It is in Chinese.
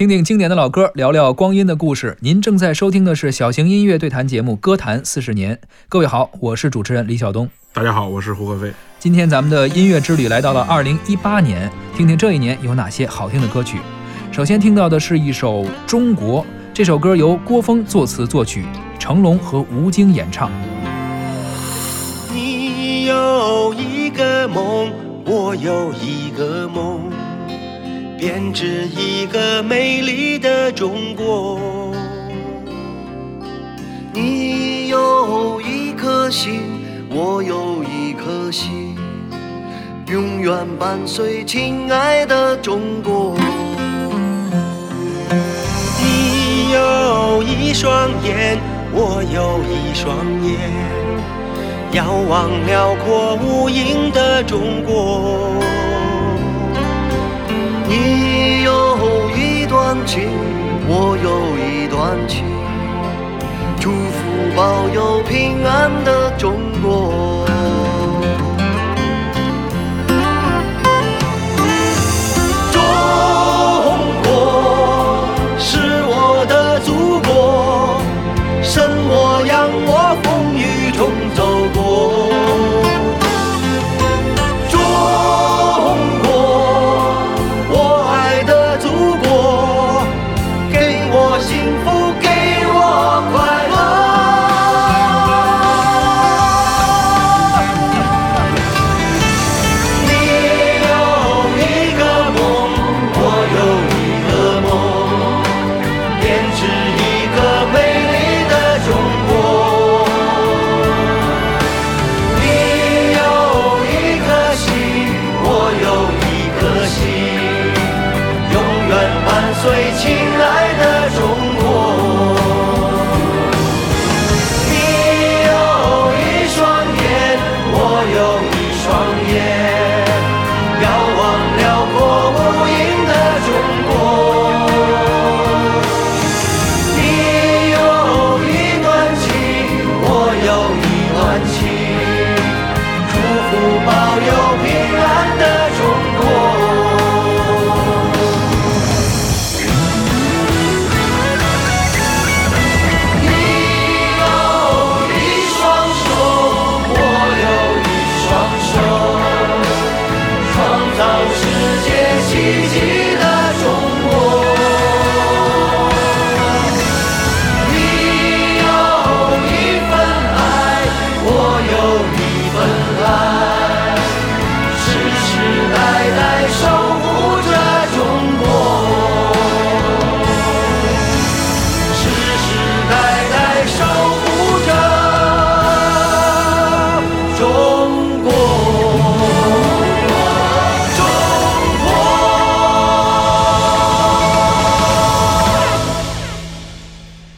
听听经典的老歌，聊聊光阴的故事。您正在收听的是小型音乐对谈节目《歌坛四十年》。各位好，我是主持人李晓东。大家好，我是胡可飞。今天咱们的音乐之旅来到了二零一八年，听听这一年有哪些好听的歌曲。首先听到的是一首《中国》，这首歌由郭峰作词作曲，成龙和吴京演唱。你有一个梦，我有一个梦，编织一个美丽的中国。你有一颗心，我有一颗心，永远伴随亲爱的中国。你有一双眼，我有一双眼，遥望辽阔无垠的中国。我有一段情，祝福保佑平安的中国。Jesus.